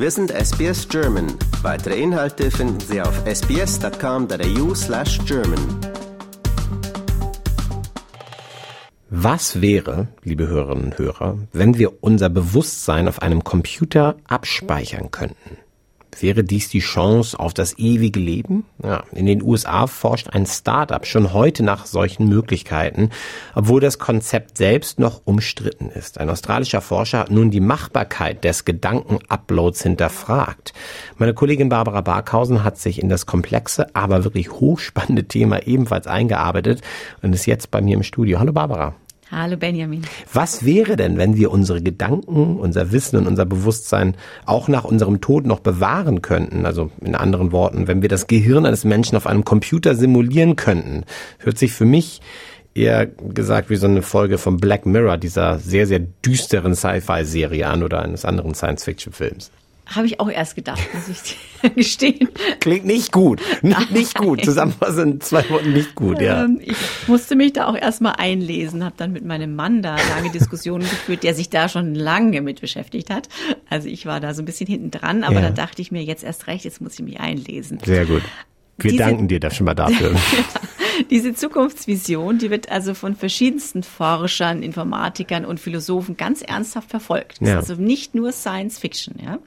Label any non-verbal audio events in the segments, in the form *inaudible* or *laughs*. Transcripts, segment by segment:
Wir sind SBS German. Weitere Inhalte finden Sie auf sbs.com.au slash German. Was wäre, liebe Hörerinnen und Hörer, wenn wir unser Bewusstsein auf einem Computer abspeichern könnten? Wäre dies die Chance auf das ewige Leben? Ja, in den USA forscht ein Startup schon heute nach solchen Möglichkeiten, obwohl das Konzept selbst noch umstritten ist. Ein australischer Forscher hat nun die Machbarkeit des Gedankenuploads hinterfragt. Meine Kollegin Barbara Barkhausen hat sich in das komplexe, aber wirklich hochspannende Thema ebenfalls eingearbeitet und ist jetzt bei mir im Studio. Hallo Barbara. Hallo Benjamin. Was wäre denn, wenn wir unsere Gedanken, unser Wissen und unser Bewusstsein auch nach unserem Tod noch bewahren könnten? Also in anderen Worten, wenn wir das Gehirn eines Menschen auf einem Computer simulieren könnten. Hört sich für mich eher gesagt wie so eine Folge von Black Mirror, dieser sehr, sehr düsteren Sci-Fi-Serie an oder eines anderen Science-Fiction-Films. Habe ich auch erst gedacht, muss ich *laughs* gestehen. Klingt nicht gut. Nicht, *laughs* nicht gut. Zusammenfassend in zwei Worten nicht gut, ja. Ähm, ich musste mich da auch erstmal einlesen, habe dann mit meinem Mann da lange Diskussionen *laughs* geführt, der sich da schon lange mit beschäftigt hat. Also ich war da so ein bisschen hinten dran, aber ja. da dachte ich mir jetzt erst recht, jetzt muss ich mich einlesen. Sehr gut. Wir Diese, danken dir da schon mal dafür. *laughs* Diese Zukunftsvision, die wird also von verschiedensten Forschern, Informatikern und Philosophen ganz ernsthaft verfolgt. Ja. also nicht nur Science Fiction, ja.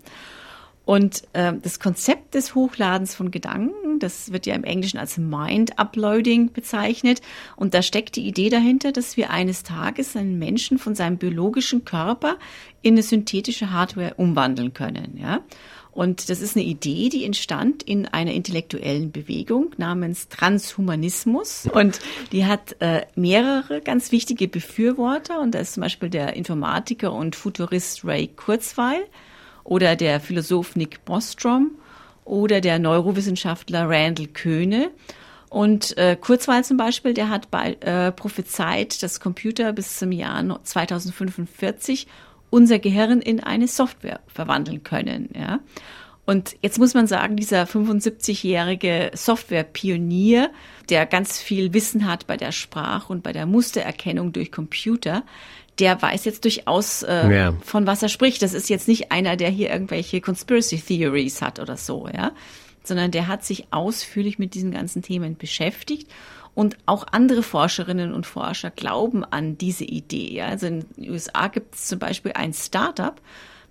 Und äh, das Konzept des Hochladens von Gedanken, das wird ja im Englischen als Mind Uploading bezeichnet. Und da steckt die Idee dahinter, dass wir eines Tages einen Menschen von seinem biologischen Körper in eine synthetische Hardware umwandeln können. Ja? Und das ist eine Idee, die entstand in einer intellektuellen Bewegung namens Transhumanismus. Und die hat äh, mehrere ganz wichtige Befürworter. Und da ist zum Beispiel der Informatiker und Futurist Ray Kurzweil oder der Philosoph Nick Bostrom oder der Neurowissenschaftler Randall Köhne. Und äh, Kurzweil zum Beispiel, der hat bei, äh, prophezeit, dass Computer bis zum Jahr 2045 unser Gehirn in eine Software verwandeln können. Ja? Und jetzt muss man sagen, dieser 75-jährige Software-Pionier, der ganz viel Wissen hat bei der Sprache und bei der Mustererkennung durch Computer, der weiß jetzt durchaus, äh, ja. von was er spricht. Das ist jetzt nicht einer, der hier irgendwelche Conspiracy Theories hat oder so, ja, sondern der hat sich ausführlich mit diesen ganzen Themen beschäftigt und auch andere Forscherinnen und Forscher glauben an diese Idee. Also in den USA gibt es zum Beispiel ein Startup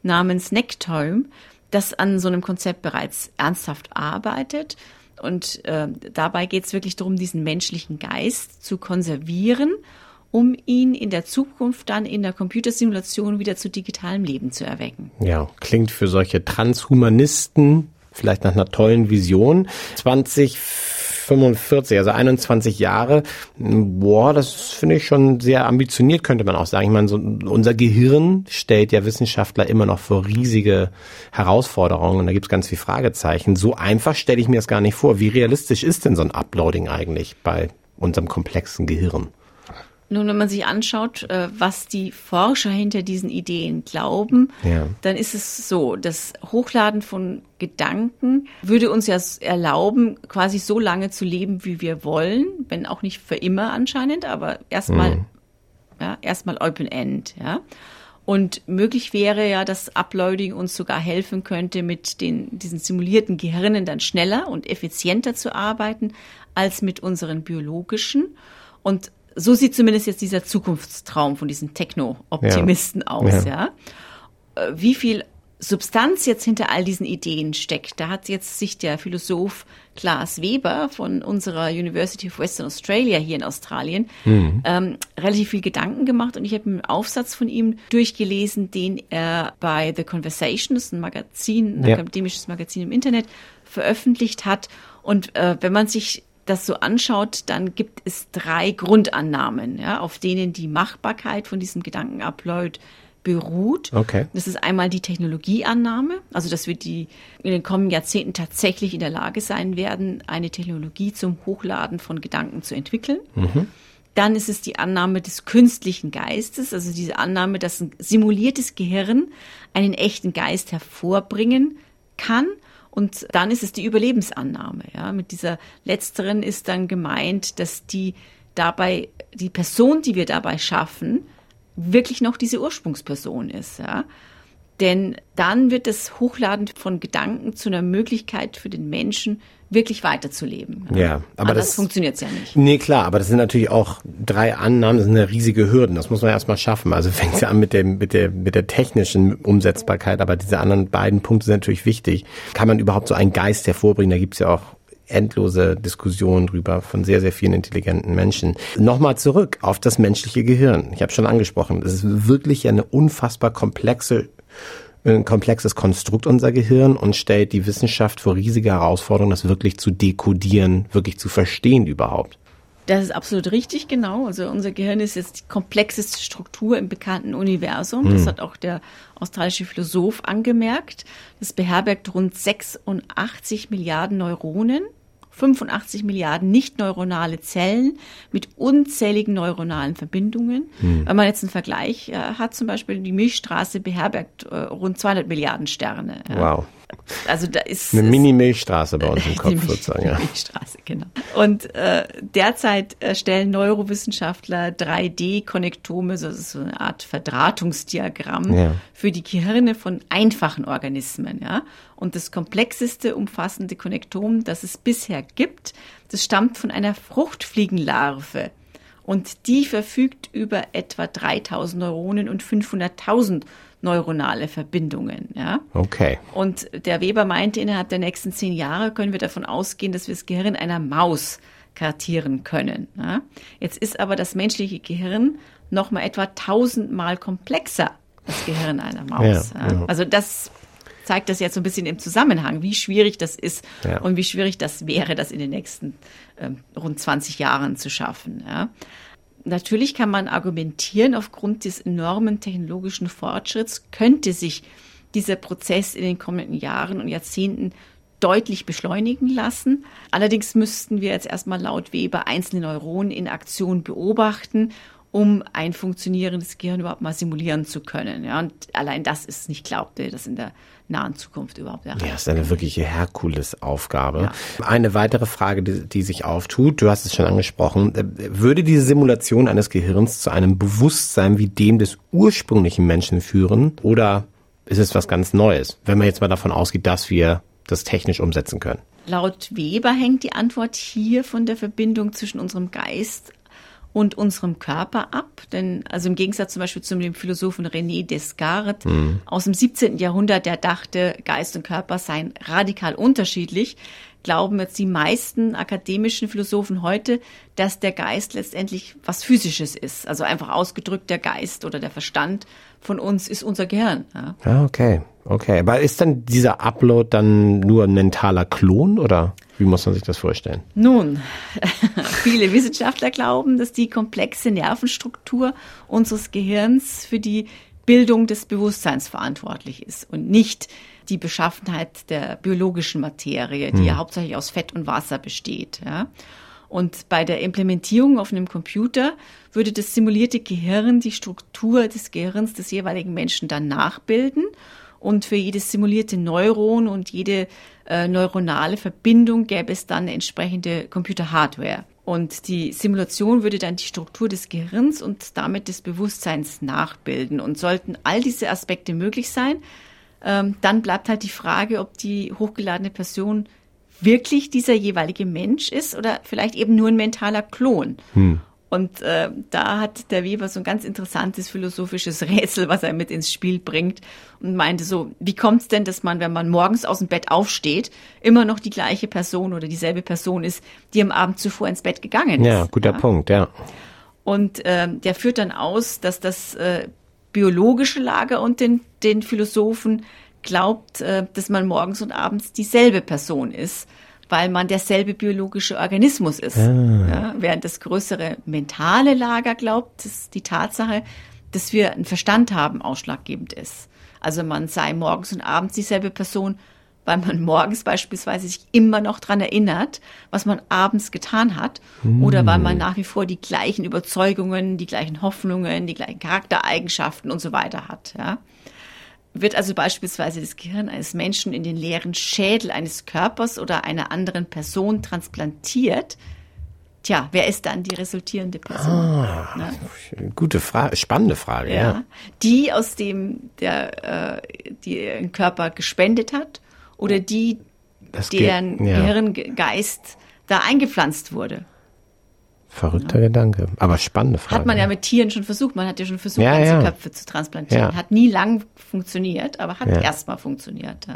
namens Nectome, das an so einem Konzept bereits ernsthaft arbeitet. Und äh, dabei geht es wirklich darum, diesen menschlichen Geist zu konservieren, um ihn in der Zukunft dann in der Computersimulation wieder zu digitalem Leben zu erwecken. Ja, klingt für solche Transhumanisten vielleicht nach einer tollen Vision. 20 45, also 21 Jahre. Boah, das finde ich schon sehr ambitioniert, könnte man auch sagen. Ich meine, so, unser Gehirn stellt ja Wissenschaftler immer noch vor riesige Herausforderungen und da gibt es ganz viele Fragezeichen. So einfach stelle ich mir das gar nicht vor. Wie realistisch ist denn so ein Uploading eigentlich bei unserem komplexen Gehirn? Nun, wenn man sich anschaut, äh, was die Forscher hinter diesen Ideen glauben, ja. dann ist es so, das Hochladen von Gedanken würde uns ja erlauben, quasi so lange zu leben, wie wir wollen, wenn auch nicht für immer anscheinend, aber erstmal, mhm. ja, erstmal Open End, ja. Und möglich wäre ja, dass Uploading uns sogar helfen könnte, mit den, diesen simulierten Gehirnen dann schneller und effizienter zu arbeiten als mit unseren biologischen. Und so sieht zumindest jetzt dieser Zukunftstraum von diesen Techno-Optimisten ja. aus, ja. ja. Äh, wie viel Substanz jetzt hinter all diesen Ideen steckt, da hat jetzt sich der Philosoph Klaas Weber von unserer University of Western Australia hier in Australien mhm. ähm, relativ viel Gedanken gemacht und ich habe einen Aufsatz von ihm durchgelesen, den er bei The Conversation, das ist ein Magazin, ein ja. akademisches Magazin im Internet, veröffentlicht hat. Und äh, wenn man sich das so anschaut, dann gibt es drei Grundannahmen, ja, auf denen die Machbarkeit von diesem Gedankenupload beruht. Okay. Das ist einmal die Technologieannahme, also dass wir die in den kommenden Jahrzehnten tatsächlich in der Lage sein werden, eine Technologie zum Hochladen von Gedanken zu entwickeln. Mhm. Dann ist es die Annahme des künstlichen Geistes, also diese Annahme, dass ein simuliertes Gehirn einen echten Geist hervorbringen kann und dann ist es die Überlebensannahme. Ja. Mit dieser letzteren ist dann gemeint, dass die dabei, die Person, die wir dabei schaffen, wirklich noch diese Ursprungsperson ist. Ja. Denn dann wird das Hochladen von Gedanken zu einer Möglichkeit für den Menschen, wirklich weiterzuleben. Ja, aber Anders das funktioniert es ja nicht. Nee, klar, aber das sind natürlich auch drei Annahmen, das sind eine riesige Hürden. Das muss man erstmal schaffen. Also *laughs* fängt es ja an mit dem, mit der, mit der technischen Umsetzbarkeit, aber diese anderen beiden Punkte sind natürlich wichtig. Kann man überhaupt so einen Geist hervorbringen? Da gibt's ja auch endlose Diskussionen drüber von sehr, sehr vielen intelligenten Menschen. Nochmal zurück auf das menschliche Gehirn. Ich habe schon angesprochen, es ist wirklich eine unfassbar komplexe ein komplexes Konstrukt unser Gehirn und stellt die Wissenschaft vor riesige Herausforderungen, das wirklich zu dekodieren, wirklich zu verstehen überhaupt. Das ist absolut richtig, genau. Also unser Gehirn ist jetzt die komplexeste Struktur im bekannten Universum. Hm. Das hat auch der australische Philosoph angemerkt. Das beherbergt rund 86 Milliarden Neuronen. 85 Milliarden nicht neuronale Zellen mit unzähligen neuronalen Verbindungen. Hm. Wenn man jetzt einen Vergleich äh, hat, zum Beispiel die Milchstraße beherbergt äh, rund 200 Milliarden Sterne. Ja. Wow. Also da ist eine Mini-Milchstraße bei uns im *laughs* Kopf sozusagen. Ja. Milchstraße, genau. Und äh, derzeit erstellen Neurowissenschaftler 3D-Konnektome, also so eine Art Verdrahtungsdiagramm ja. für die Gehirne von einfachen Organismen. Ja. Und das komplexeste umfassende Konnektom, das es bisher gibt, das stammt von einer Fruchtfliegenlarve. Und die verfügt über etwa 3000 Neuronen und 500.000 neuronale Verbindungen. Ja? Okay. Und der Weber meinte, innerhalb der nächsten zehn Jahre können wir davon ausgehen, dass wir das Gehirn einer Maus kartieren können. Ja? Jetzt ist aber das menschliche Gehirn noch mal etwa tausendmal komplexer als das Gehirn einer Maus. Ja, ja. Also das zeigt das jetzt so ein bisschen im Zusammenhang, wie schwierig das ist ja. und wie schwierig das wäre, das in den nächsten äh, rund 20 Jahren zu schaffen. Ja. Natürlich kann man argumentieren, aufgrund des enormen technologischen Fortschritts könnte sich dieser Prozess in den kommenden Jahren und Jahrzehnten deutlich beschleunigen lassen. Allerdings müssten wir jetzt erstmal laut Weber einzelne Neuronen in Aktion beobachten um ein funktionierendes Gehirn überhaupt mal simulieren zu können. Ja, und allein das ist nicht glaubte, das in der nahen Zukunft überhaupt erreicht. Ja, das ist eine wirkliche Herkulesaufgabe. Ja. Eine weitere Frage, die, die sich auftut, du hast es schon angesprochen, würde diese Simulation eines Gehirns zu einem Bewusstsein wie dem des ursprünglichen Menschen führen oder ist es was ganz Neues, wenn man jetzt mal davon ausgeht, dass wir das technisch umsetzen können? Laut Weber hängt die Antwort hier von der Verbindung zwischen unserem Geist und unserem Körper ab. Denn also im Gegensatz zum Beispiel zu dem Philosophen René Descartes mhm. aus dem 17. Jahrhundert, der dachte, Geist und Körper seien radikal unterschiedlich, glauben jetzt die meisten akademischen Philosophen heute, dass der Geist letztendlich was Physisches ist. Also einfach ausgedrückt, der Geist oder der Verstand von uns ist unser Gehirn. Ja, ah, okay. Okay. Aber ist dann dieser Upload dann nur ein mentaler Klon oder? Wie muss man sich das vorstellen? Nun, *laughs* viele Wissenschaftler glauben, dass die komplexe Nervenstruktur unseres Gehirns für die Bildung des Bewusstseins verantwortlich ist und nicht die Beschaffenheit der biologischen Materie, die hm. ja hauptsächlich aus Fett und Wasser besteht. Ja. Und bei der Implementierung auf einem Computer würde das simulierte Gehirn die Struktur des Gehirns des jeweiligen Menschen dann nachbilden und für jedes simulierte Neuron und jede äh, neuronale Verbindung gäbe es dann entsprechende Computer-Hardware. Und die Simulation würde dann die Struktur des Gehirns und damit des Bewusstseins nachbilden. Und sollten all diese Aspekte möglich sein, ähm, dann bleibt halt die Frage, ob die hochgeladene Person wirklich dieser jeweilige Mensch ist oder vielleicht eben nur ein mentaler Klon. Hm. Und äh, da hat der Weber so ein ganz interessantes philosophisches *laughs* Rätsel, was er mit ins Spiel bringt und meinte so, wie kommt es denn, dass man, wenn man morgens aus dem Bett aufsteht, immer noch die gleiche Person oder dieselbe Person ist, die am Abend zuvor ins Bett gegangen ist? Ja, guter ja? Punkt, ja. Und äh, der führt dann aus, dass das äh, biologische Lager und den, den Philosophen glaubt, äh, dass man morgens und abends dieselbe Person ist weil man derselbe biologische Organismus ist. Ah. Ja, während das größere mentale Lager glaubt, dass die Tatsache, dass wir einen Verstand haben, ausschlaggebend ist. Also man sei morgens und abends dieselbe Person, weil man *laughs* morgens beispielsweise sich immer noch dran erinnert, was man abends getan hat, mm. oder weil man nach wie vor die gleichen Überzeugungen, die gleichen Hoffnungen, die gleichen Charaktereigenschaften und so weiter hat. Ja. Wird also beispielsweise das Gehirn eines Menschen in den leeren Schädel eines Körpers oder einer anderen Person transplantiert, Tja, wer ist dann die resultierende Person? Ah, ne? Gute Frage, spannende Frage, ja. ja. Die, aus dem der äh, die ihren Körper gespendet hat oder die, das deren ja. Gehirngeist da eingepflanzt wurde. Verrückter ja. Gedanke, aber spannende Frage. Hat man ja mit Tieren schon versucht. Man hat ja schon versucht, ja, ganze ja. Köpfe zu transplantieren. Hat nie lang funktioniert, aber hat ja. erstmal funktioniert.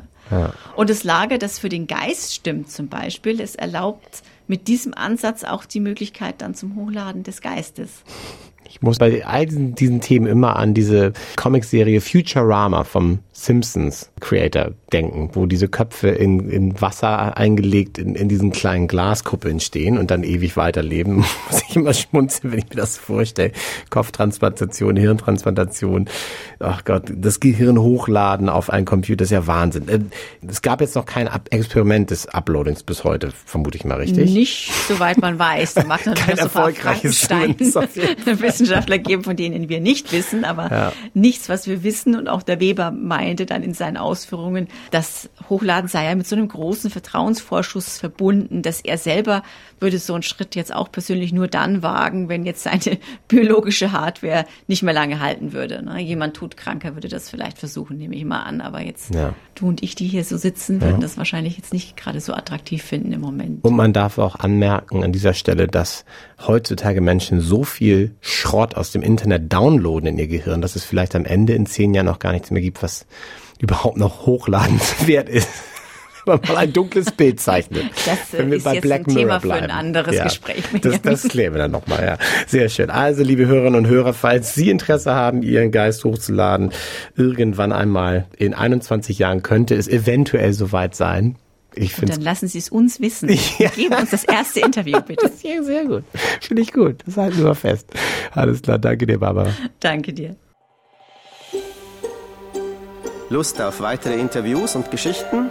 Und das Lager, das für den Geist stimmt zum Beispiel, es erlaubt mit diesem Ansatz auch die Möglichkeit dann zum Hochladen des Geistes. Ich muss bei all diesen, diesen Themen immer an diese Comicserie Futurama vom Simpsons Creator denken, wo diese Köpfe in, in Wasser eingelegt in, in diesen kleinen Glaskuppeln stehen und dann ewig weiterleben. *laughs* Muss ich immer schmunzeln, wenn ich mir das vorstelle. Kopftransplantation, Hirntransplantation. Ach Gott, das Gehirn hochladen auf einen Computer ist ja Wahnsinn. Äh, es gab jetzt noch kein Experiment des Uploadings bis heute, vermute ich mal richtig. Nicht, soweit man weiß. Da macht kein erfolgreiches *laughs* Wissenschaftler geben, von denen wir nicht wissen, aber ja. nichts, was wir wissen. Und auch der Weber meinte dann in seinen Ausführungen, das Hochladen sei ja mit so einem großen Vertrauensvorschuss verbunden, dass er selber würde so einen Schritt jetzt auch persönlich nur dann wagen, wenn jetzt seine *laughs* biologische Hardware nicht mehr lange halten würde. Ne? Jemand todkranker würde das vielleicht versuchen, nehme ich mal an. Aber jetzt ja. du und ich, die hier so sitzen, würden ja. das wahrscheinlich jetzt nicht gerade so attraktiv finden im Moment. Und man darf auch anmerken an dieser Stelle, dass heutzutage Menschen so viel Schrott aus dem Internet downloaden in ihr Gehirn, dass es vielleicht am Ende in zehn Jahren noch gar nichts mehr gibt, was überhaupt noch hochladenswert *laughs* ist. *laughs* Man mal ein dunkles Bild zeichnet. Das wenn wir ist bei jetzt Black ein Thema bleiben. für ein anderes ja, Gespräch. Das, das klären wir dann nochmal, ja. Sehr schön. Also, liebe Hörerinnen und Hörer, falls Sie Interesse haben, Ihren Geist hochzuladen, irgendwann einmal in 21 Jahren könnte es eventuell soweit sein. Ich und dann lassen Sie es uns wissen. *laughs* Ja. Geben uns das erste Interview, bitte. *laughs* Ja, sehr gut. Finde ich gut. Das halten wir fest. Alles klar. Danke dir, Barbara. Danke dir. Lust auf weitere Interviews und Geschichten?